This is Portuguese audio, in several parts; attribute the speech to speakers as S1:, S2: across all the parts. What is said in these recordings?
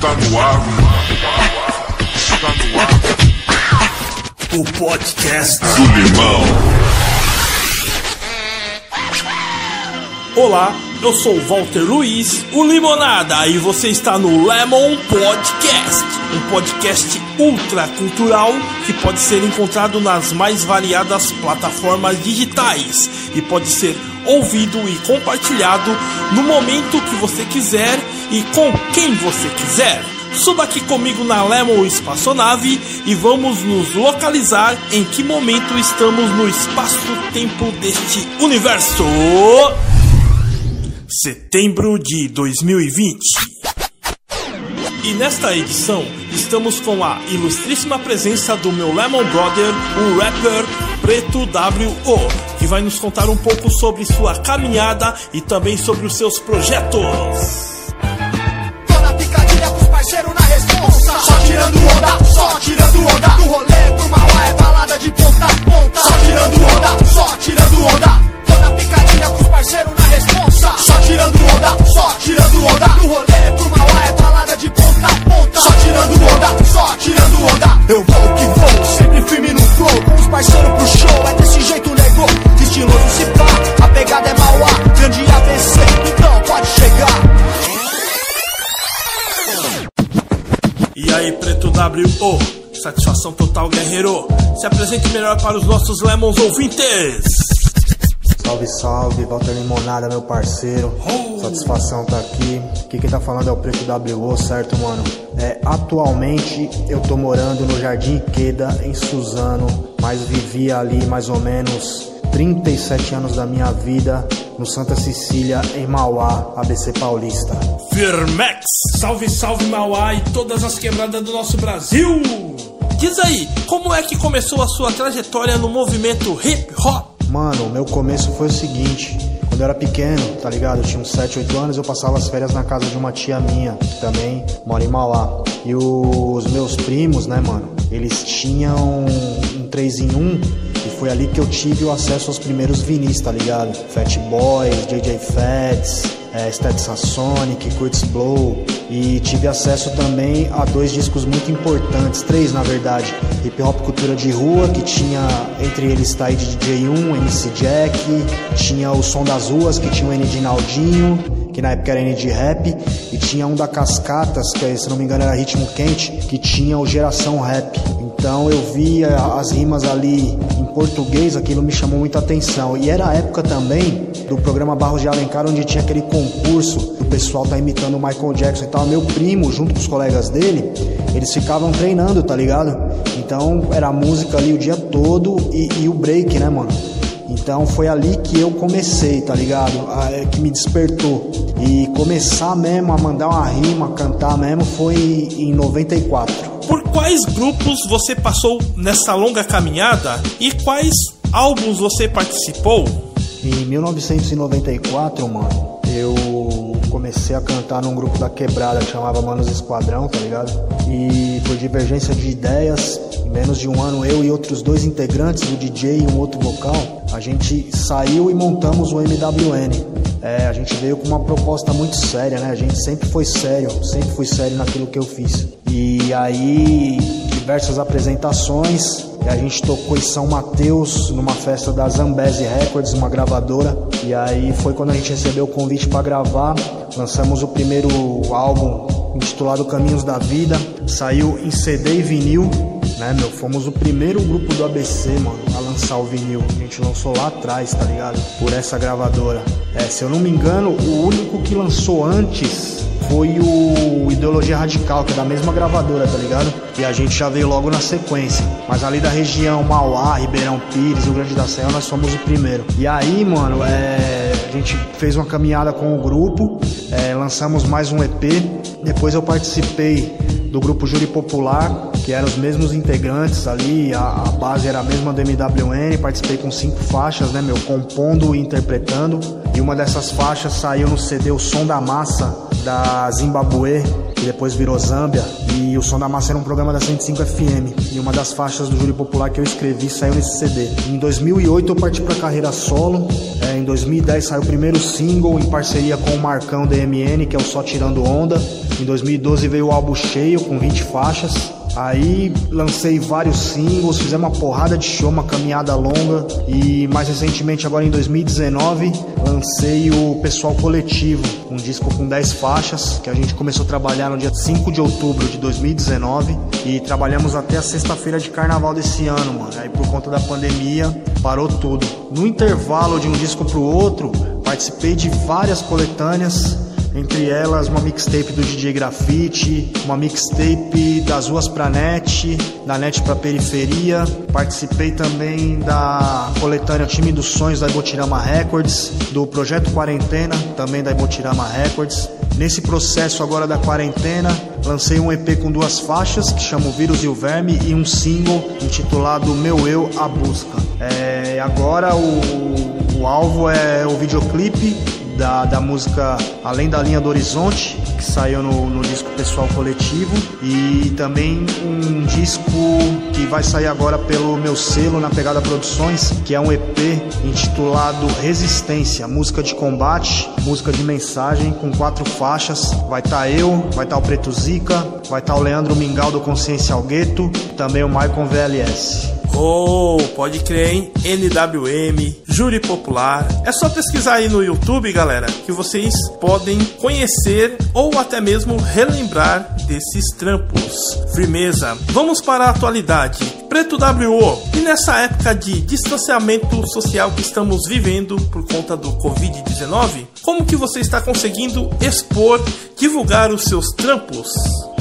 S1: Está no ar, está no ar.
S2: O podcast
S1: do Limão.
S2: Olá, eu sou o Walter Luiz, o Limonada, e você está no Lemon Podcast, um podcast ultra cultural que pode ser encontrado nas mais variadas plataformas digitais e pode ser ouvido e compartilhado no momento que você quiser e com quem você quiser. Suba aqui comigo na Lemon Espaçonave e vamos nos localizar em que momento estamos no espaço-tempo deste universo. Setembro de 2020. E nesta edição estamos com a ilustríssima presença do meu Lemon Brother, o rapper Preto W.O., que vai nos contar um pouco sobre sua caminhada e também sobre os seus projetos.
S3: Tirando onda, só tirando onda. Do rolê pro Mauá é balada de ponta a ponta. Só tirando onda, só tirando onda. Toda picadilha pros parceiros na responsa. Só tirando onda, só tirando onda. Do rolê pro Mauá é balada de ponta a ponta. Só tirando onda, só tirando onda
S2: total, guerreiro. Se apresente melhor para os nossos Lemons ouvintes.
S4: Salve, salve, Walter Limonada, meu parceiro. Satisfação tá aqui. Aqui quem tá falando é o Preto WO, certo, mano? É, atualmente eu tô morando no Jardim Queda, em Suzano, mas vivi ali mais ou menos 37 anos da minha vida no Santa Cecília, em Mauá, ABC Paulista.
S2: Firmex, salve, salve Mauá e todas as quebradas do nosso Brasil. Diz aí, como é que começou a sua trajetória no movimento hip hop?
S4: Mano, meu começo foi o seguinte. Quando eu era pequeno, tá ligado? Eu tinha uns 7, 8 anos, eu passava as férias na casa de uma tia minha, que também mora em Mauá. E os meus primos, né, mano? Eles tinham um 3 em 1 e foi ali que eu tive o acesso aos primeiros vinis, tá ligado? Fat Boys, JJ Fats, é, Stetson Sonic, Kurtz Blow. E tive acesso também a dois discos muito importantes, três na verdade. Hip Hop Cultura de Rua, que tinha entre eles Tide DJ1, MC Jack, tinha o Som das Ruas, que tinha o N de Naldinho, que na época era N de Rap, e tinha um da Cascatas, que se não me engano era Ritmo Quente, que tinha o Geração Rap. Então eu via as rimas ali em português, aquilo me chamou muita atenção. E era a época também do programa Barros de Alencar, onde tinha aquele concurso, o pessoal tá imitando o Michael Jackson e tal. Meu primo, junto com os colegas dele, eles ficavam treinando, tá ligado? Então era música ali o dia todo e, e o break, né, mano? Então foi ali que eu comecei, tá ligado? Ah, é que me despertou. E começar mesmo a mandar uma rima, a cantar mesmo, foi em 94.
S2: Por quais grupos você passou nessa longa caminhada e quais álbuns você participou?
S4: Em 1994, mano, eu comecei a cantar num grupo da quebrada que chamava Manos Esquadrão, tá ligado? E por divergência de ideias, em menos de um ano, eu e outros dois integrantes, o DJ e um outro vocal, a gente saiu e montamos o MWN. É, a gente veio com uma proposta muito séria, né? A gente sempre foi sério, sempre fui sério naquilo que eu fiz. E aí, diversas apresentações, e a gente tocou em São Mateus, numa festa da Zambezi Records, uma gravadora. E aí foi quando a gente recebeu o convite para gravar. Lançamos o primeiro álbum intitulado Caminhos da Vida. Saiu em CD e vinil, né, meu? Fomos o primeiro grupo do ABC, mano, a lançar o vinil. A gente lançou lá atrás, tá ligado? Por essa gravadora. É, se eu não me engano, o único que lançou antes foi o Ideologia Radical, que é da mesma gravadora, tá ligado? E a gente já veio logo na sequência. Mas ali da região Mauá, Ribeirão Pires, Rio Grande da Serra, nós fomos o primeiro. E aí, mano, é, a gente fez uma caminhada com o grupo, é, lançamos mais um EP. Depois eu participei do grupo Júri Popular, que eram os mesmos integrantes ali, a, a, base era a mesma do MWN, participei com cinco faixas, né, meu, compondo e interpretando. E uma dessas faixas saiu no CD O Som da Massa, da Zimbabue, que depois virou Zâmbia. E o Som da Massa era um programa da 105 FM. E uma das faixas do Júri Popular que eu escrevi saiu nesse CD. Em 2008 eu parti pra carreira solo. É, em 2010 saiu o primeiro single em parceria com o Marcão DMN, que é o Só Tirando Onda. Em 2012 veio o álbum cheio com 20 faixas. Aí lancei vários singles, fizemos uma porrada de show, uma caminhada longa e mais recentemente, agora em 2019, lancei o Pessoal Coletivo, um disco com 10 faixas que a gente começou a trabalhar no dia 5 de outubro de 2019 e trabalhamos até a sexta-feira de carnaval desse ano, mano. Aí por conta da pandemia parou tudo. No intervalo de um disco pro outro, participei de várias coletâneas entre elas uma mixtape do DJ Grafite, uma mixtape das ruas pra net, da net pra periferia. Participei também da coletânea Time dos Sonhos da Ibotirama Records, do projeto Quarentena, também da Ibotirama Records. Nesse processo agora da quarentena, lancei um EP com duas faixas, que chama O Vírus e o Verme, e um single intitulado Meu Eu, A Busca. É, agora o, o alvo é o videoclipe da, da música Além da Linha do Horizonte, que saiu no, no disco Pessoal Coletivo, e também um disco que vai sair agora pelo meu selo na Pegada Produções, que é um EP intitulado Resistência, música de combate, música de mensagem, com quatro faixas. Vai estar tá eu, vai estar tá o Preto Zica, vai estar tá o Leandro Mingau do Consciência ao Gueto, também o Maicon VLS.
S2: Oh, pode crer, hein? NWM, Júri Popular. É só pesquisar aí no YouTube, galera, que vocês podem conhecer ou até mesmo relembrar desses trampos. Firmeza. Vamos para a atualidade. Preto WO, e nessa época de distanciamento social que estamos vivendo por conta do Covid-19, como que você está conseguindo expor, divulgar os seus trampos?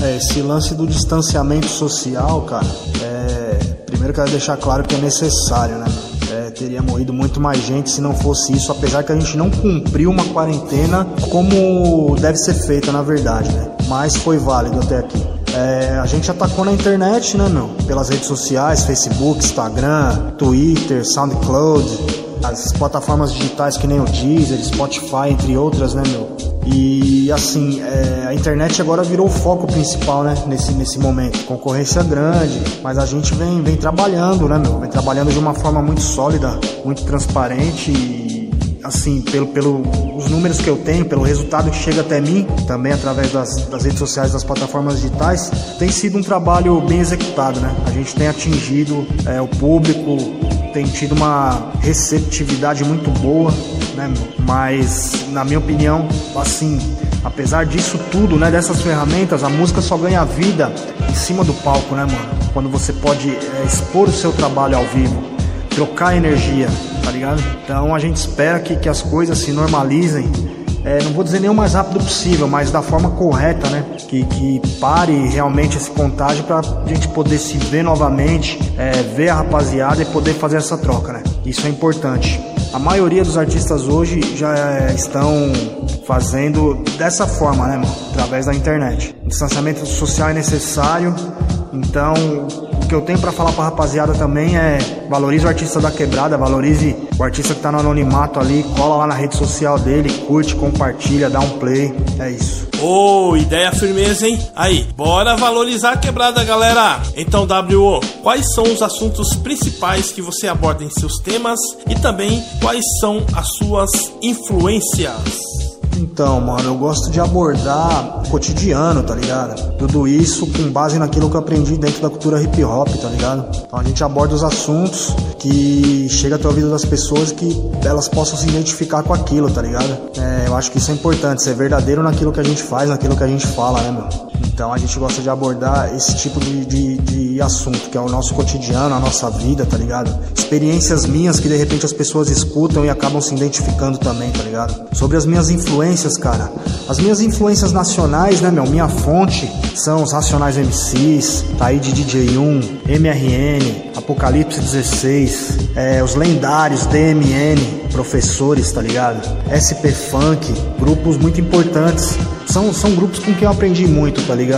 S4: É, esse lance do distanciamento social, cara, é... primeiro quero deixar claro que é necessário, né? É, teria morrido muito mais gente se não fosse isso, apesar que a gente não cumpriu uma quarentena como deve ser feita, na verdade, né? Mas foi válido até aqui. É, a gente atacou na internet, né, meu? Pelas redes sociais, Facebook, Instagram, Twitter, SoundCloud, as plataformas digitais que nem o Deezer, Spotify, entre outras, né, meu? E assim, é, a internet agora virou o foco principal, né? Nesse, nesse momento. Concorrência grande, mas a gente vem, vem trabalhando, né, meu? Vem trabalhando de uma forma muito sólida, muito transparente e assim, pelo, pelo os números que eu tenho, pelo resultado que chega até mim, também através das, das redes sociais, das plataformas digitais, tem sido um trabalho bem executado, né? A gente tem atingido é, o público, tem tido uma receptividade muito boa, né? Mas, na minha opinião, assim, apesar disso tudo, né? Dessas ferramentas, a música só ganha vida em cima do palco, né, mano? Quando você pode é, expor o seu trabalho ao vivo, trocar energia, tá ligado? Então a gente espera que, que as coisas se normalizem. É, não vou dizer nem o mais rápido possível, mas da forma correta, né? Que, que pare realmente esse contágio para a gente poder se ver novamente, é, ver a rapaziada e poder fazer essa troca, né? Isso é importante. A maioria dos artistas hoje já é, estão fazendo dessa forma, né, mano? Através da internet. O distanciamento social é necessário, então que eu tenho para falar pra rapaziada também é valorize o artista da quebrada, valorize o artista que tá no anonimato ali, cola lá na rede social dele, curte, compartilha, dá um play. É isso.
S2: Ô, oh, ideia firmeza, hein? Aí, bora valorizar a quebrada, galera! Então, WO, quais são os assuntos principais que você aborda em seus temas e também quais são as suas influências?
S4: Então, mano, eu gosto de abordar o cotidiano, tá ligado? Tudo isso com base naquilo que eu aprendi dentro da cultura hip hop, tá ligado? Então a gente aborda os assuntos que chega até o ouvido das pessoas que elas possam se identificar com aquilo, tá ligado? É, eu acho que isso é importante, ser verdadeiro naquilo que a gente faz, naquilo que a gente fala, né, meu? Então a gente gosta de abordar esse tipo de, de, de, assunto, que é o nosso cotidiano, a nossa vida, tá ligado? Experiências minhas que de repente as pessoas escutam e acabam se identificando também, tá ligado? Sobre as minhas influências, cara. As minhas influências nacionais, né, meu? Minha fonte são os Racionais MCs, Taíde DJ1, MRN, Apocalipse 16, é, os lendários DMN, professores, tá ligado? SP Funk, grupos muito importantes são, são grupos com quem eu aprendi muito, tá ligado?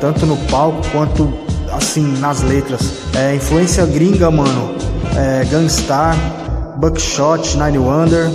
S4: Tanto no palco quanto assim nas letras. É, influência gringa, mano. É, Gunstar, Buckshot, Nine Wonder,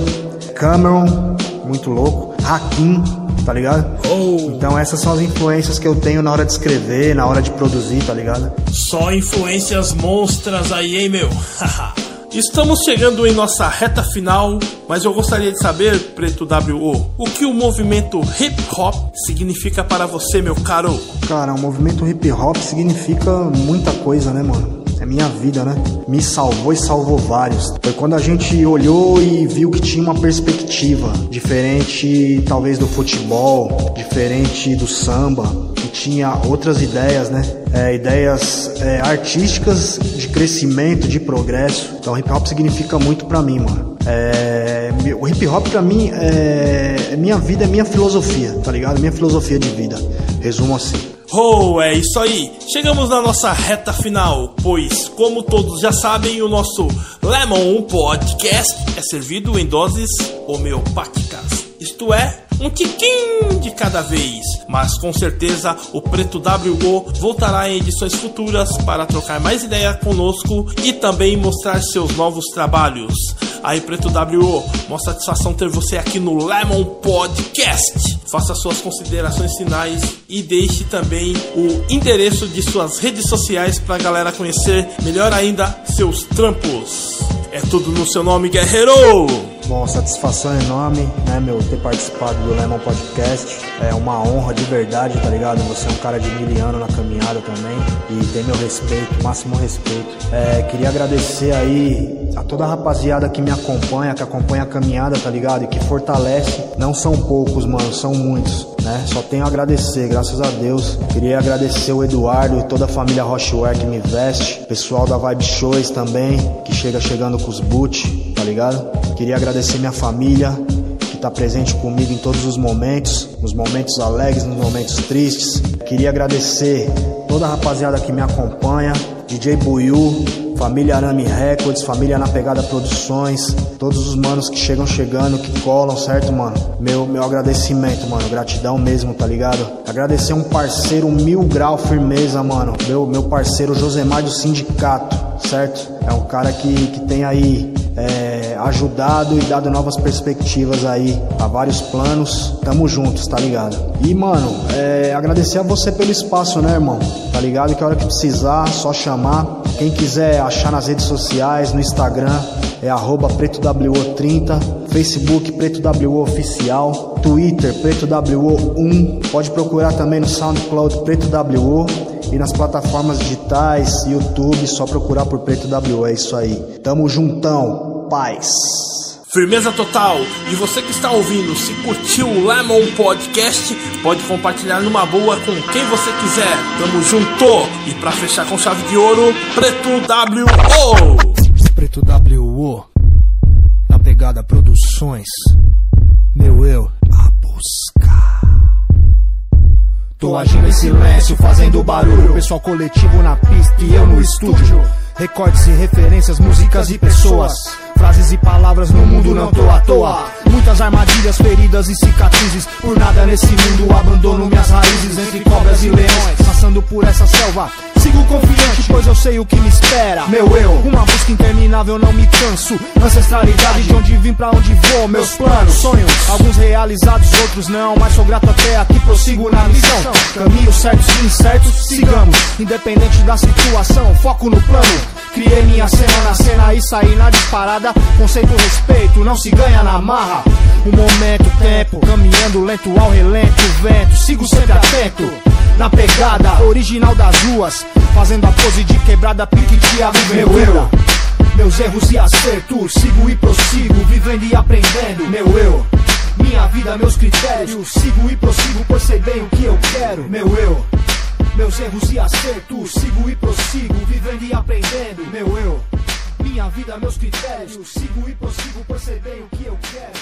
S4: Cameron, muito louco. Hakim, tá ligado?
S2: Oh.
S4: Então essas são as influências que eu tenho na hora de escrever, na hora de produzir, tá ligado?
S2: Só influências monstras aí, hein, meu? Estamos chegando em nossa reta final, mas eu gostaria de saber, Preto WO, o que o movimento hip hop significa para você, meu caro?
S4: Cara, o movimento hip hop significa muita coisa, né, mano? É minha vida, né? Me salvou e salvou vários. Foi quando a gente olhou e viu que tinha uma perspectiva diferente, talvez do futebol, diferente do samba, tinha outras ideias, né? É, ideias é, artísticas de crescimento, de progresso. Então, hip hop significa muito pra mim, mano. É, o hip hop pra mim é, é minha vida, é minha filosofia, tá ligado? Minha filosofia de vida. Resumo assim.
S2: Oh, é isso aí. Chegamos na nossa reta final, pois, como todos já sabem, o nosso Lemon Podcast é servido em doses homeopáticas. Isto é, um tiquinho de cada vez. Mas com certeza o Preto WO voltará em edições futuras para trocar mais ideia conosco e também mostrar seus novos trabalhos. Aí, Preto WO, uma satisfação ter você aqui no Lemon Podcast. Faça suas considerações finais e deixe também o endereço de suas redes sociais para a galera conhecer melhor ainda seus trampos. É tudo no seu nome, guerreiro!
S4: Bom, satisfação enorme, né, meu, ter participado do Lemon Podcast. É uma honra de verdade, tá ligado? Você é um cara de mil anos na caminhada também e tem meu respeito, máximo respeito. É, queria agradecer aí a toda a rapaziada que me acompanha, que acompanha a caminhada, tá ligado? E que fortalece. Não são poucos, mano, são muitos, né? Só tenho a agradecer, graças a Deus. Queria agradecer o Eduardo e toda a família Rocheware que me veste, pessoal da Vibe Shows também, que chega chegando com os boot, tá ligado? Queria agradecer minha família, que está presente comigo em todos os momentos, nos momentos alegres, nos momentos tristes. Queria agradecer toda a rapaziada que me acompanha, DJ Buiu, família Arame Records, família Na Pegada Produções, todos os manos que chegam chegando, que colam, certo, mano? Meu, meu agradecimento, mano, gratidão mesmo, tá ligado? Agradecer um parceiro mil grau firmeza, mano, meu, meu parceiro Josemar do Sindicato, certo? É um cara que, que tem aí é, ajudado e dado novas perspectivas aí a vários planos. Tamo juntos, tá ligado? E, mano, é, agradecer a você pelo espaço, né, irmão? Tá ligado? Que a hora que precisar, só chamar. Quem quiser achar nas redes sociais, no Instagram, é arroba pretowo30, Facebook pretowo oficial, Twitter pretowo1, pode procurar também no SoundCloud pretowo e nas plataformas digitais, YouTube, só procurar por Preto W, é isso aí. Tamo juntão, paz.
S2: Firmeza total! E você que está ouvindo, se curtiu o Lemon Podcast, pode compartilhar numa boa com quem você quiser. Tamo junto! E pra fechar com chave de ouro, Preto WO!
S4: Preto WO, na pegada Produções, meu eu, a buscar. Tô agindo em silêncio, fazendo barulho. Pessoal coletivo na pista e eu no estúdio. Recortes e referências, músicas e pessoas. Frases e palavras no mundo não tô à toa. Muitas armadilhas, feridas e cicatrizes. Por nada nesse mundo abandono minhas raízes entre cobras e leões. Passando por essa selva. Sigo confiante, pois eu sei o que me espera. Meu eu, uma busca interminável, não me canso. Ancestralidade de onde vim, pra onde vou. Meus planos, sonhos, alguns realizados, outros não. Mas sou grato até aqui, prossigo na missão. Caminhos certos e incertos, sigamos. Independente da situação, foco no plano. Criei minha cena na cena e saí na disparada. Conceito respeito, não se ganha na marra. Um momento, tempo, caminhando lento ao relento, vento. Sigo sempre atento. Na pegada original das ruas, fazendo a pose de quebrada, pique de aventura. Meus erros e acertos, sigo e prossigo, vivendo e aprendendo. Meu eu, minha vida, meus critérios, sigo e prossigo, pois sei bem o que eu quero. Meu eu, meus erros e acertos, sigo e prossigo, vivendo e aprendendo. Meu eu, minha vida, meus critérios. Sigo e prossigo, percebendo o que eu quero.